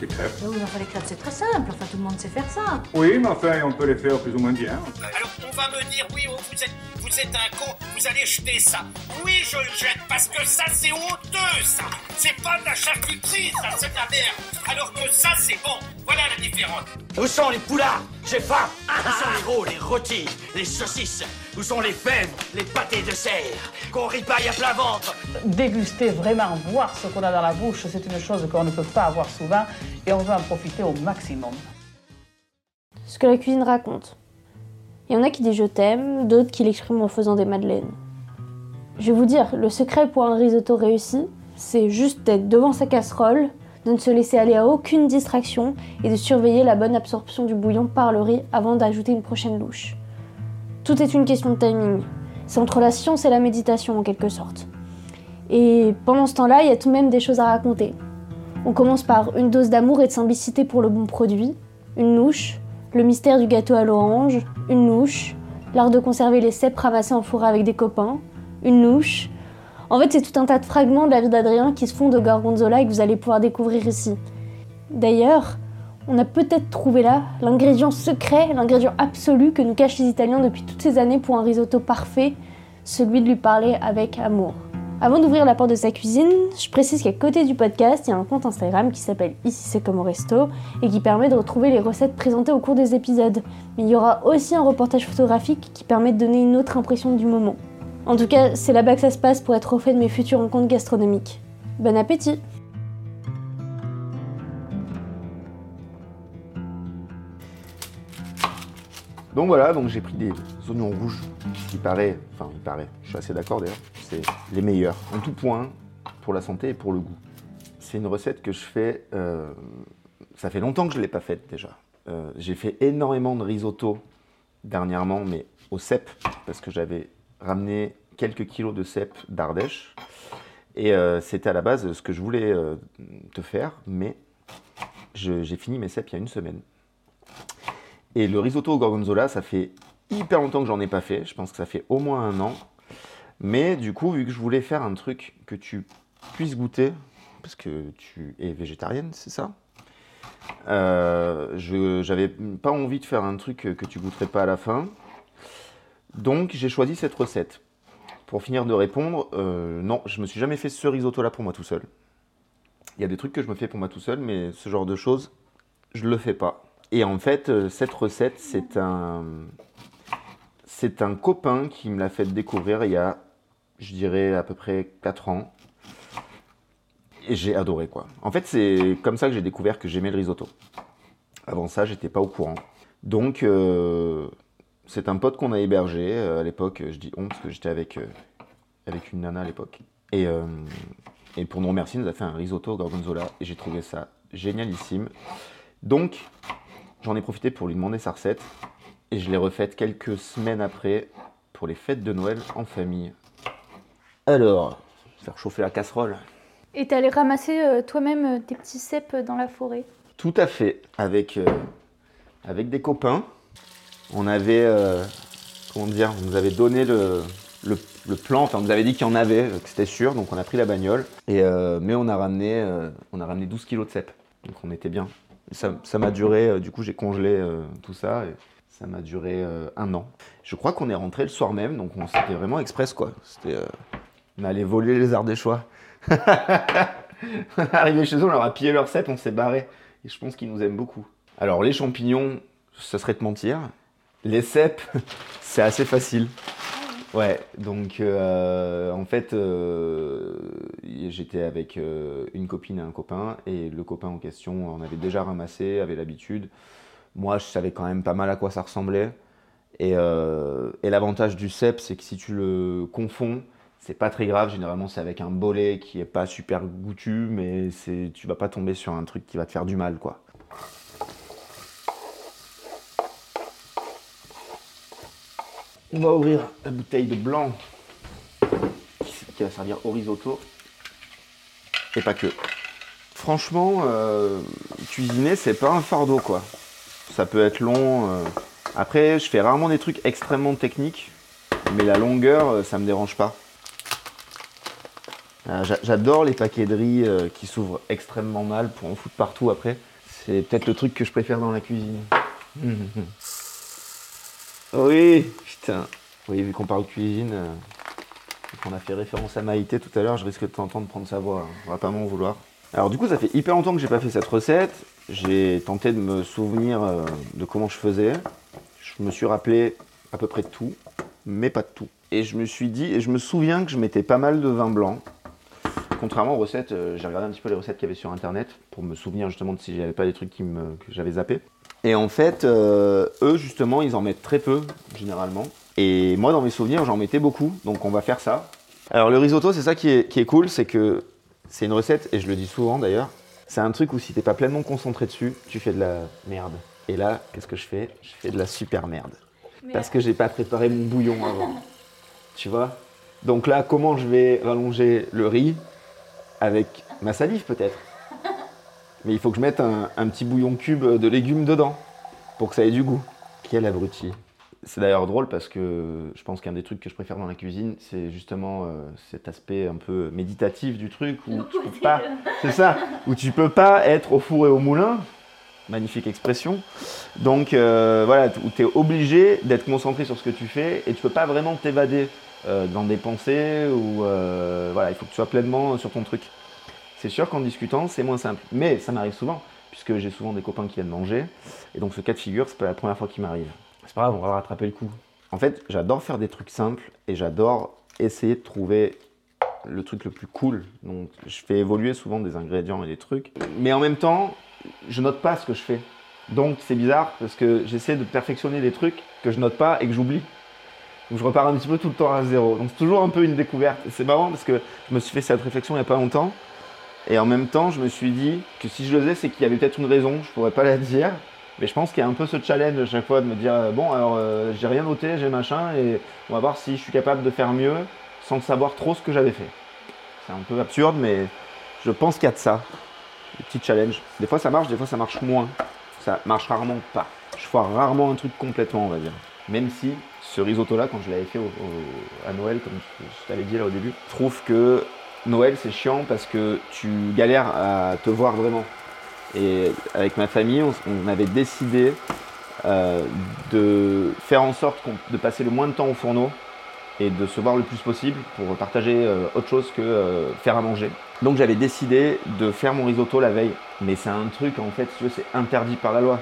des crêpes. Oui, mais enfin, les crêpes, c'est très simple. Enfin, tout le monde sait faire ça. Oui, mais enfin, on peut les faire plus ou moins bien. Alors on va me dire, oui, oh, vous êtes, vous êtes un con, vous allez jeter ça. Oui, je le jette parce que ça, c'est honteux, ça. C'est pas de la charcuterie, ça, c'est de la merde. Alors que ça, c'est bon. Voilà la différence. Où sont les poulards? J'ai faim Où sont les rôles, les rôtis, les saucisses? Où sont les fèves, les pâtés de serre Qu'on ripaille à plein ventre Déguster, vraiment voir ce qu'on a dans la bouche, c'est une chose qu'on ne peut pas avoir souvent et on veut en profiter au maximum. Ce que la cuisine raconte. Il y en a qui disent je t'aime, d'autres qui l'expriment en faisant des madeleines. Je vais vous dire, le secret pour un risotto réussi, c'est juste d'être devant sa casserole, de ne se laisser aller à aucune distraction et de surveiller la bonne absorption du bouillon par le riz avant d'ajouter une prochaine louche. Tout est une question de timing. C'est entre la science et la méditation en quelque sorte. Et pendant ce temps-là, il y a tout de même des choses à raconter. On commence par une dose d'amour et de simplicité pour le bon produit, une louche, le mystère du gâteau à l'orange, une louche, l'art de conserver les cèpes ramassés en forêt avec des copains, une louche. En fait, c'est tout un tas de fragments de la vie d'Adrien qui se font de Gorgonzola et que vous allez pouvoir découvrir ici. D'ailleurs, on a peut-être trouvé là l'ingrédient secret, l'ingrédient absolu que nous cachent les Italiens depuis toutes ces années pour un risotto parfait, celui de lui parler avec amour. Avant d'ouvrir la porte de sa cuisine, je précise qu'à côté du podcast, il y a un compte Instagram qui s'appelle Ici c'est comme au resto et qui permet de retrouver les recettes présentées au cours des épisodes. Mais il y aura aussi un reportage photographique qui permet de donner une autre impression du moment. En tout cas, c'est là-bas que ça se passe pour être au fait de mes futures rencontres gastronomiques. Bon appétit Donc voilà, donc j'ai pris des oignons rouges, qui paraît, enfin il paraît, je suis assez d'accord d'ailleurs, c'est les meilleurs en tout point pour la santé et pour le goût. C'est une recette que je fais, euh, ça fait longtemps que je ne l'ai pas faite déjà. Euh, j'ai fait énormément de risotto dernièrement, mais au cèpe, parce que j'avais ramené quelques kilos de cèpe d'Ardèche. Et euh, c'était à la base ce que je voulais te faire, mais j'ai fini mes cèpes il y a une semaine. Et le risotto au gorgonzola, ça fait hyper longtemps que j'en ai pas fait. Je pense que ça fait au moins un an. Mais du coup, vu que je voulais faire un truc que tu puisses goûter, parce que tu es végétarienne, c'est ça euh, J'avais pas envie de faire un truc que tu goûterais pas à la fin. Donc j'ai choisi cette recette. Pour finir de répondre, euh, non, je me suis jamais fait ce risotto-là pour moi tout seul. Il y a des trucs que je me fais pour moi tout seul, mais ce genre de choses, je le fais pas. Et en fait, euh, cette recette, c'est un, c'est un copain qui me l'a fait découvrir il y a, je dirais, à peu près 4 ans. Et j'ai adoré, quoi. En fait, c'est comme ça que j'ai découvert que j'aimais le risotto. Avant ça, j'étais pas au courant. Donc, euh, c'est un pote qu'on a hébergé euh, à l'époque. Je dis on parce que j'étais avec, avec une nana à l'époque. Et, et pour nous remercier, il nous a fait un risotto gorgonzola. Et j'ai trouvé ça génialissime. Donc, j'en ai profité pour lui demander sa recette. Et je l'ai refaite quelques semaines après pour les fêtes de Noël en famille. Alors, faire chauffer la casserole. Et t'es allé ramasser euh, toi-même euh, tes petits cèpes dans la forêt? Tout à fait, avec, euh, avec des copains. On avait, euh, comment dire, on nous avait donné le, le, le plan, enfin on nous avait dit qu'il y en avait, que c'était sûr, donc on a pris la bagnole. Et, mais on a, ramené, on a ramené 12 kilos de cèpes, donc on était bien. Ça m'a duré, euh, du coup j'ai congelé euh, tout ça, ça m'a duré euh, un an. Je crois qu'on est rentré le soir même, donc on- c'était vraiment express quoi. C'était, on allait voler les Ardéchois. Arrivé chez eux, on leur a pillé leur cèpe, on s'est barré. Et je pense qu'ils nous aiment beaucoup. Alors, les champignons, ça serait te mentir. Les cèpes, c'est assez facile. Ouais, donc euh, en fait, euh, j'étais avec euh, une copine et un copain, et le copain en question en avait déjà ramassé, avait l'habitude. Moi, je savais quand même pas mal à quoi ça ressemblait. Et, l'avantage du cèpe, c'est que si tu le confonds, c'est pas très grave. Généralement, c'est avec un bolet qui est pas super goûtu, mais tu vas pas tomber sur un truc qui va te faire du mal, quoi. On va ouvrir la bouteille de blanc qui va servir au. Et pas que. Franchement, euh, cuisiner, c'est pas un fardeau, quoi. Ça peut être long. euh. Après, je fais rarement des trucs extrêmement techniques, mais la longueur, euh, ça me dérange pas. J'a- J'adore les paquets de riz qui s'ouvrent extrêmement mal pour en foutre partout après. C'est peut-être le truc que je préfère dans la cuisine. Oui, putain. Oui, vu qu'on parle cuisine, euh, qu'on a fait référence à Maïté tout à l'heure, je risque de t'entendre prendre sa voix. hein. On va pas m'en vouloir. Alors du coup, ça fait hyper longtemps que j'ai pas fait cette recette. J'ai tenté de me souvenir euh, de comment je faisais. Je me suis rappelé à peu près de tout, mais pas de tout. Et je me suis dit, et je me souviens que je mettais pas mal de vin blanc. Contrairement aux recettes, euh, j'ai regardé un petit peu les recettes qu'il y avait sur internet pour me souvenir justement de si j'avais pas des trucs que j'avais zappé. Et en fait, euh, eux justement, ils en mettent très peu généralement. Et moi, dans mes souvenirs, j'en mettais beaucoup. Donc on va faire ça. Alors le risotto, c'est ça qui est, qui est cool, c'est que c'est une recette, et je le dis souvent d'ailleurs, c'est un truc où si t'es pas pleinement concentré dessus, tu fais de la merde. Et là, qu'est-ce que je fais? Je fais de la super merde. Parce que j'ai pas préparé mon bouillon avant. tu vois? Donc là, comment je vais rallonger le riz? Avec ma salive peut-être. Mais il faut que je mette un, un petit bouillon cube de légumes dedans pour que ça ait du goût. Quel abruti. C'est d'ailleurs drôle parce que je pense qu'un des trucs que je préfère dans la cuisine, c'est justement euh, cet aspect un peu méditatif du truc où tu peux pas, c'est ça, où tu peux pas être au four et au moulin. Magnifique expression. Donc euh, voilà, où tu es obligé d'être concentré sur ce que tu fais et tu peux pas vraiment t'évader euh, dans des pensées ou euh, voilà, il faut que tu sois pleinement sur ton truc. C'est sûr qu'en discutant, c'est moins simple. Mais ça m'arrive souvent, puisque j'ai souvent des copains qui viennent manger. Et donc ce cas de figure, c'est pas la première fois qu'il m'arrive. C'est pas grave, on va rattraper le coup. En fait, j'adore faire des trucs simples et j'adore essayer de trouver le truc le plus cool. Donc je fais évoluer souvent des ingrédients et des trucs. Mais en même temps, je note pas ce que je fais. Donc c'est bizarre parce que j'essaie de perfectionner des trucs que je note pas et que j'oublie. Donc je repars un petit peu tout le temps à zéro. Donc c'est toujours un peu une découverte. C'est marrant parce que je me suis fait cette réflexion il y a pas longtemps. Et en même temps, je me suis dit que si je le faisais, c'est qu'il y avait peut-être une raison, je pourrais pas la dire. Mais je pense qu'il y a un peu ce challenge à chaque fois de me dire euh, bon, alors euh, j'ai rien noté, j'ai machin, et on va voir si je suis capable de faire mieux sans savoir trop ce que j'avais fait. C'est un peu absurde, mais je pense qu'il y a de ça. Des petits challenges. Des fois ça marche, des fois ça marche moins. Ça marche rarement pas. Je foire rarement un truc complètement, on va dire. Même si ce risotto-là, quand je l'avais fait à Noël, comme je, je t'avais dit là au début, je trouve que Noël c'est chiant parce que tu galères à te voir vraiment. Et avec ma famille, on, avait décidé euh, de faire en sorte de passer le moins de temps au fourneau et de se voir le plus possible pour partager euh, autre chose que euh, faire à manger. Donc j'avais décidé de faire mon risotto la veille. Mais c'est un truc, en fait, si c'est interdit par la loi.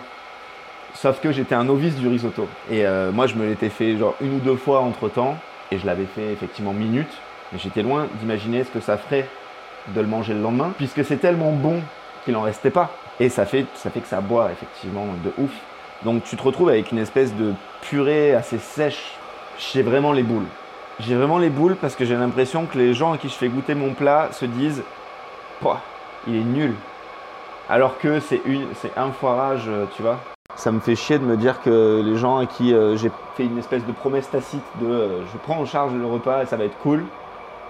Sauf que j'étais un novice du risotto. Et moi, je me l'étais fait genre une ou deux fois entre temps. Et je l'avais fait effectivement minutes. Mais j'étais loin d'imaginer ce que ça ferait de le manger le lendemain. Puisque c'est tellement bon qu'il en restait pas. Et ça fait, ça fait que ça boit effectivement de ouf. Donc tu te retrouves avec une espèce de purée assez sèche. J'ai vraiment les boules. J'ai vraiment les boules parce que j'ai l'impression que les gens à qui je fais goûter mon plat se disent il est nul. Alors que c'est un foirage, euh, tu vois. Ça me fait chier de me dire que les gens à qui euh, j'ai fait une espèce de promesse tacite de euh, je prends en charge le repas et ça va être cool.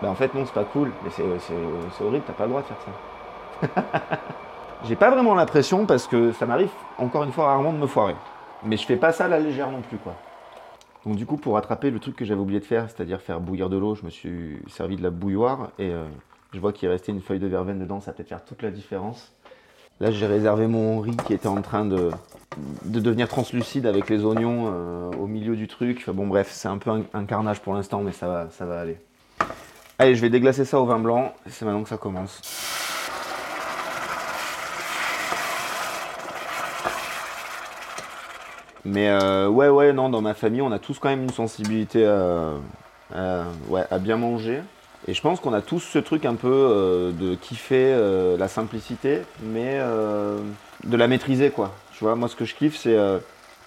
Ben en fait non, c'est pas cool. Mais c'est, c'est, c'est horrible, t'as pas le droit de faire ça. j'ai pas vraiment l'impression parce que ça m'arrive encore une fois rarement de me foirer. Mais je fais pas ça à la légère non plus quoi. Donc du coup, pour rattraper le truc que j'avais oublié de faire, c'est-à-dire faire bouillir de l'eau, je me suis servi de la bouilloire et euh, je vois qu'il restait une feuille de verveine dedans, ça peut-être faire toute la différence. Là, j'ai réservé mon riz qui était en train de, de devenir translucide avec les oignons euh, au milieu du truc. Enfin, bon, bref, c'est un peu un, un carnage pour l'instant, mais ça va, ça va aller. Allez, je vais déglacer ça au vin blanc. C'est maintenant que ça commence. Mais euh, ouais, ouais, non, dans ma famille, on a tous quand même une sensibilité à, à- ouais, à bien manger. Et je pense qu'on a tous ce truc un peu euh, de kiffer euh, la simplicité, mais euh, de la maîtriser, quoi. Tu vois, moi, ce que je kiffe, c'est. euh,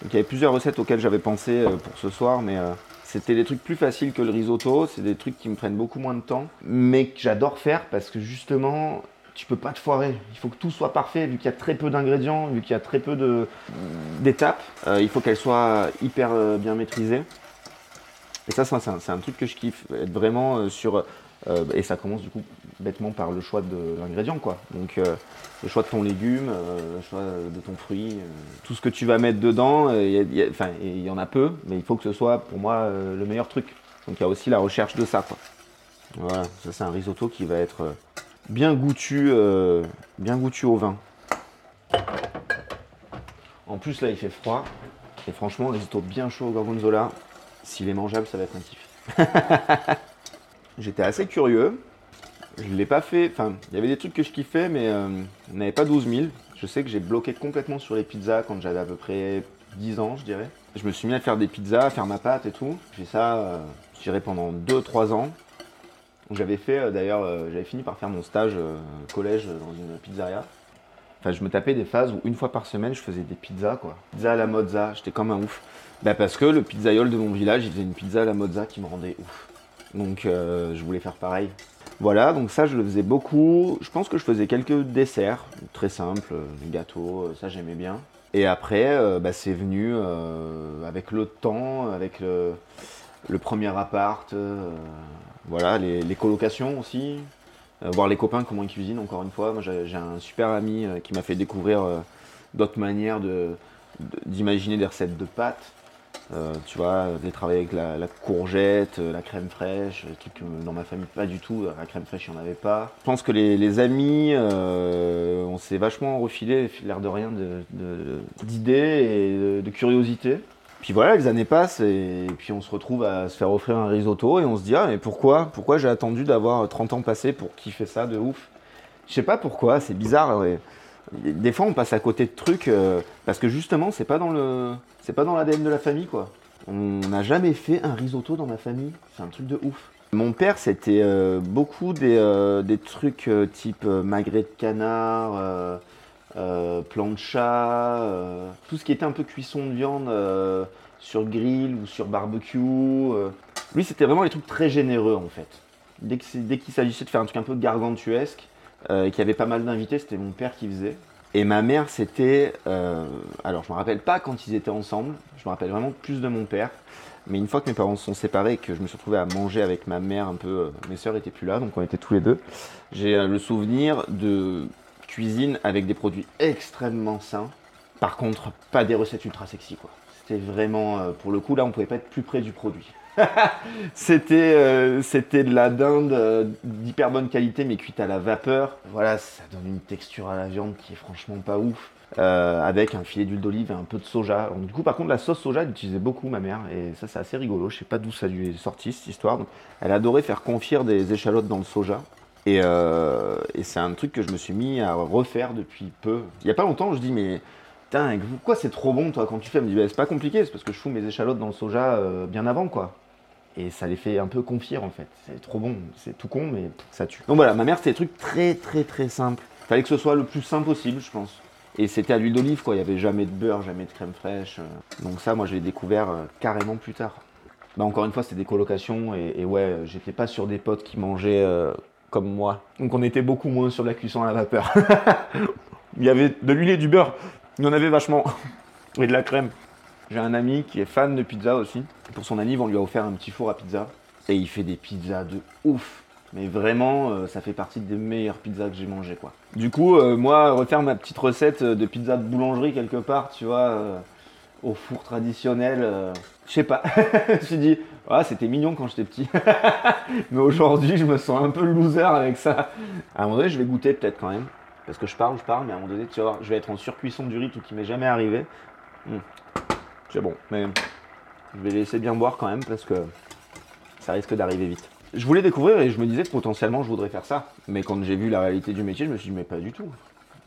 il y avait plusieurs recettes auxquelles j'avais pensé euh, pour ce soir, mais euh, c'était des trucs plus faciles que le risotto. C'est des trucs qui me prennent beaucoup moins de temps, mais que j'adore faire parce que justement, tu peux pas te foirer. Il faut que tout soit parfait, vu qu'il y a très peu d'ingrédients, vu qu'il y a très peu d'étapes. euh, il faut qu'elles soient hyper euh, bien maîtrisées. Et ça, ça, c'est un, c'est un truc que je kiffe, être vraiment euh, sur. Euh, et ça commence du coup bêtement par le choix de l'ingrédient, quoi. Donc euh, le choix de ton légume, euh, le choix de ton fruit, tout ce que tu vas mettre dedans. il y en a peu, mais il faut que ce soit pour moi le meilleur truc. Donc il y a aussi la recherche de ça, quoi. Voilà, ça c'est un risotto qui va être bien goûtu, bien goûtu au vin. En plus, là, il fait froid. Et franchement, risotto bien chaud au gorgonzola, s'il est mangeable, ça va être un kiff. J'étais assez curieux. Je ne l'ai pas fait. Enfin, il y avait des trucs que je kiffais, mais euh, on n'avait pas 12 000. Je sais que j'ai bloqué complètement sur les pizzas quand j'avais à peu près 10 ans, je dirais. Je me suis mis à faire des pizzas, à faire ma pâte et tout. J'ai ça, euh, je dirais, pendant 2-3 ans. J'avais fait, euh, d'ailleurs, euh, j'avais fini par faire mon stage collège dans une pizzeria. Enfin, je me tapais des phases où une fois par semaine, je faisais des pizzas, quoi. Pizza à la mozza, j'étais comme un ouf. Bah parce que le pizzaiole de mon village, il faisait une pizza à la mozza qui me rendait ouf. Donc, euh, je voulais faire pareil. Voilà, donc ça, je le faisais beaucoup. Je pense que je faisais quelques desserts, très simples, euh, des gâteaux, euh, ça j'aimais bien. Et après, bah, c'est venu avec le temps, avec le, premier appart, voilà, les, colocations aussi, voir les copains comment ils cuisinent encore une fois. Moi j'ai un super ami qui m'a fait découvrir d'autres manières d'imaginer des recettes de pâtes. Euh, tu vois, des travailler avec la, courgette, euh, la crème fraîche, dans ma famille pas du tout, la crème fraîche il n'y en avait pas. Je pense que les, amis, euh, on s'est vachement refilé, l'air de rien, de- de- d'idées et de, curiosité. Puis voilà, les années passent et puis on se retrouve à se faire offrir un risotto et on se dit ah mais pourquoi pourquoi j'ai attendu d'avoir 30 ans passés pour kiffer ça de ouf? Je sais pas pourquoi, c'est bizarre. Des fois on passe à côté de trucs euh, parce que justement c'est pas dans le c'est pas dans l'ADN de la famille quoi. On n'a jamais fait un risotto dans ma famille, c'est un truc de ouf. Mon père c'était euh, beaucoup des, euh, des trucs type magret de canard, plancha, tout ce qui était un peu cuisson de viande sur grill ou sur barbecue. Lui, c'était vraiment les trucs très généreux en fait. Dès qu'il s'agissait de faire un truc un peu gargantuesque euh, y avait pas mal d'invités, c'était mon père qui faisait. Et ma mère, c'était. euh, alors, je me rappelle pas quand ils étaient ensemble, je me rappelle vraiment plus de mon père. Mais une fois que mes parents se sont séparés et que je me suis retrouvé à manger avec ma mère un peu, euh, mes sœurs étaient plus là, donc on était tous les deux. J'ai euh, le souvenir de cuisine avec des produits extrêmement sains. Par contre, pas des recettes ultra sexy quoi. C'était vraiment, pour le coup, là, on pouvait pas être plus près du produit. c'était, euh, c'était de la dinde euh, d'hyper bonne qualité, mais cuite à la vapeur. Voilà, ça donne une texture à la viande qui est franchement pas ouf. Euh, avec un filet d'huile d'olive et un peu de soja. Du coup, par contre, la sauce soja, elle utilisait beaucoup ma mère, et ça, c'est assez rigolo. Je sais pas d'où ça lui est sorti cette histoire. Elle adorait faire confire des échalotes dans le soja. Et, et c'est un truc que je me suis mis à refaire depuis peu. Il y a pas longtemps, je dis, mais putain, pourquoi c'est trop bon, toi, quand tu fais? Elle me dit, Bah, c'est pas compliqué, c'est parce que je fous mes échalotes dans le soja bien avant, quoi. Et ça les fait un peu confire, en fait. C'est trop bon, c'est tout con, mais ça tue. Donc voilà, ma mère, c'était des trucs très, très, très simples. Fallait que ce soit le plus simple possible, je pense. Et c'était à l'huile d'olive, quoi. Il y avait jamais de beurre, jamais de crème fraîche. euh. Donc ça, moi, je l'ai découvert euh, carrément plus tard. Bah, encore une fois, c'était des colocations, et, ouais, euh, j'étais pas sur des potes qui mangeaient comme moi. Donc on était beaucoup moins sur la cuisson à la vapeur. Il y avait de l'huile et du beurre. Il y en avait vachement. Et de la crème. J'ai un ami qui est fan de pizza aussi. Pour son anniv, on lui a offert un petit four à pizza. Et il fait des pizzas de ouf. Mais vraiment, euh, ça fait partie des meilleures pizzas que j'ai mangées, quoi. Du coup, euh, moi, refaire ma petite recette de pizza de boulangerie quelque part, tu vois, euh, au four traditionnel, euh, je sais pas. je me suis dit, ah, c'était mignon quand j'étais petit. Mais aujourd'hui, je me sens un peu loser avec ça. À un moment donné, je vais goûter peut-être quand même. Parce que je parle, je parle, mais à un moment donné, tu voir, je vais être en surcuisson du riz, tout qui m'est jamais arrivé. Hmm. C'est bon, mais je vais laisser bien boire quand même parce que ça risque d'arriver vite. Je voulais découvrir et je me disais que potentiellement je voudrais faire ça. Mais quand j'ai vu la réalité du métier, je me suis dit, mais pas du tout.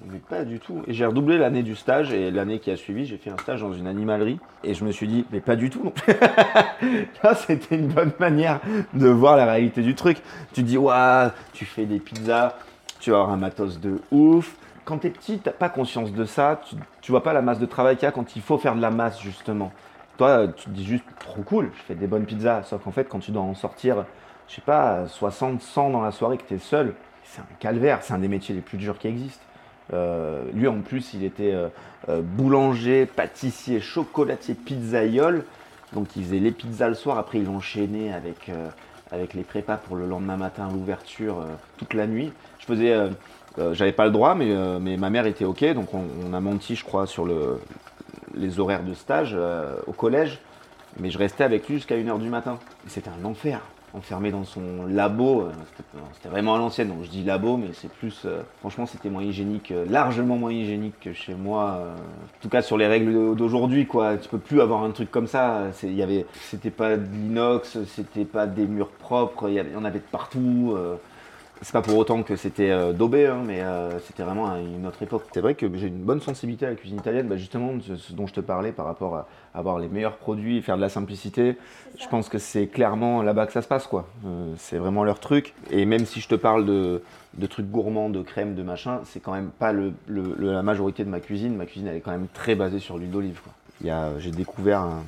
Mais pas du tout. Et j'ai redoublé l'année du stage et l'année qui a suivi, j'ai fait un stage dans une animalerie et je me suis dit, mais pas du tout c'était une bonne manière de voir la réalité du truc. Tu te dis, waouh, tu fais des pizzas, tu vas avoir un matos de ouf. Quand t'es petit, t'as pas conscience de ça, tu, tu vois pas la masse de travail qu'il y a quand il faut faire de la masse justement. Toi, tu te dis juste, trop cool, je fais des bonnes pizzas. Sauf qu'en fait, quand tu dois en sortir, je sais pas, 60, 100 dans la soirée, que t'es seul, c'est un calvaire, c'est un des métiers les plus durs qui existent. Euh, lui en plus il était euh, euh, boulanger, pâtissier, chocolatier, pizzaïole. Donc il faisait les pizzas le soir, après il enchaînait avec, avec les prépas pour le lendemain matin, l'ouverture, toute la nuit. Je faisais, euh, j'avais pas le droit, mais, euh, mais ma mère était ok, donc on, a menti je crois sur le, les horaires de stage euh, au collège. Mais je restais avec lui jusqu'à 1h du matin. C'était un enfer. enfermé dans son labo. C'était vraiment à l'ancienne, donc je dis labo, mais c'est plus. franchement, c'était moins hygiénique, largement moins hygiénique que chez moi. en tout cas, sur les règles d'aujourd'hui, quoi. Tu peux plus avoir un truc comme ça. C'était pas de l'inox, c'était pas des murs propres, il y en avait de partout. C'est pas pour autant que c'était euh, daubé, hein, mais euh, c'était vraiment à une autre époque. C'est vrai que j'ai une bonne sensibilité à la cuisine italienne, bah, justement, ce dont je te parlais par rapport à avoir les meilleurs produits, faire de la simplicité. Je pense que c'est clairement là-bas que ça se passe, quoi. Euh, c'est vraiment leur truc. Et même si je te parle de, de trucs gourmands, de crème, de machin, c'est quand même pas le, le- le- la majorité de ma cuisine. Ma cuisine, elle est quand même très basée sur l'huile d'olive, j'ai découvert un,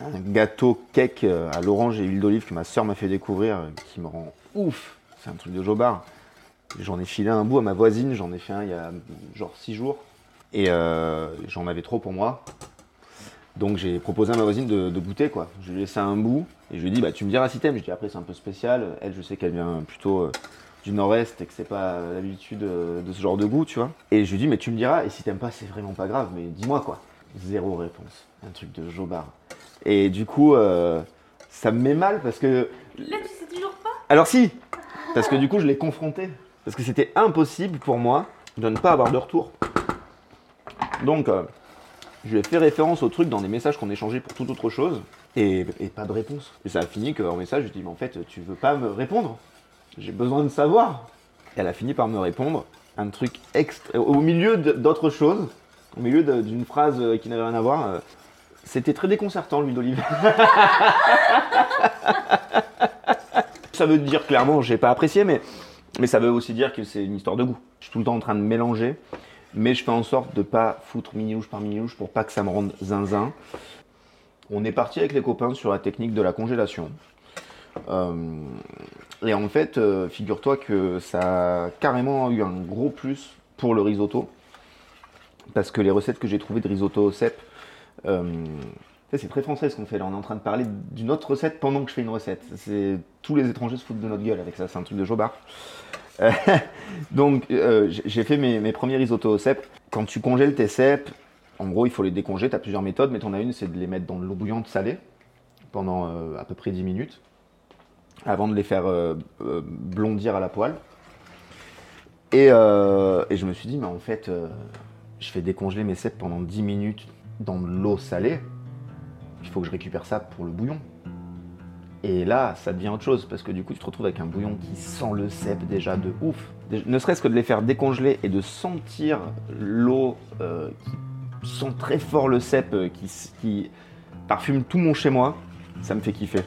un gâteau cake euh, à l'orange et huile d'olive que ma soeur m'a fait découvrir, qui me rend ouf. C'est un truc de jobard. J'en ai filé un bout à ma voisine, j'en ai fait un il y a genre 6 jours. Et euh, j'en avais trop pour moi. Donc j'ai proposé à ma voisine de, de goûter quoi. Je lui ai laissé un bout et je lui ai dit bah tu me diras si t'aimes. Je dis après c'est un peu spécial. Elle je sais qu'elle vient plutôt euh, du nord-est et que c'est pas l'habitude euh, de ce genre de goût tu vois. Et je lui ai dit mais tu me diras et si t'aimes pas c'est vraiment pas grave mais dis-moi quoi. Zéro réponse. Un truc de jobard. Et du coup ça me met mal parce que Là, tu sais toujours pas? Alors si, parce que du coup je l'ai confronté. Parce que c'était impossible pour moi de ne pas avoir de retour. Donc euh, je lui ai fait référence au truc dans des messages qu'on échangeait pour toute autre chose. Et, pas de réponse. Et ça a fini qu'en message je lui ai dit mais en fait tu veux pas me répondre J'ai besoin de savoir. Et elle a fini par me répondre un truc extra... au milieu d'autre chose, au milieu d'une phrase qui n'avait rien à voir. euh, c'était très déconcertant l'huile d'olive. Ça veut dire clairement, j'ai pas apprécié, mais, mais ça veut aussi dire que c'est une histoire de goût. Je suis tout le temps en train de mélanger, mais je fais en sorte de pas foutre mini-louche par mini-louche pour pas que ça me rende zinzin. On est parti avec les copains sur la technique de la congélation. Euh, et en fait, euh, figure-toi que ça a carrément eu un gros plus pour le risotto. Parce que les recettes que j'ai trouvées de risotto au cèpe, euh, c'est très français ce qu'on fait là. On est en train de parler d'une autre recette pendant que je fais une recette. Tous les étrangers se foutent de notre gueule avec ça. C'est un truc de jobard. Euh, donc euh, j'ai- fait mes, premiers risottos au cèpe. Quand tu congèles tes cèpes, en gros il faut les décongeler. Tu as plusieurs méthodes, mais tu en as une, c'est de les mettre dans de l'eau bouillante salée pendant euh, à peu près 10 minutes avant de les faire blondir à la poêle. Et, et je me suis dit, mais en fait, je fais décongeler mes cèpes pendant 10 minutes dans de l'eau salée. Faut que je récupère ça pour le bouillon. Et là, ça devient autre chose, parce que du coup, tu te retrouves avec un bouillon qui sent le cèpe déjà de ouf. Ne serait-ce que de les faire décongeler et de sentir l'eau euh, qui sent très fort le cèpe, euh, qui parfume tout mon chez moi, ça me fait kiffer.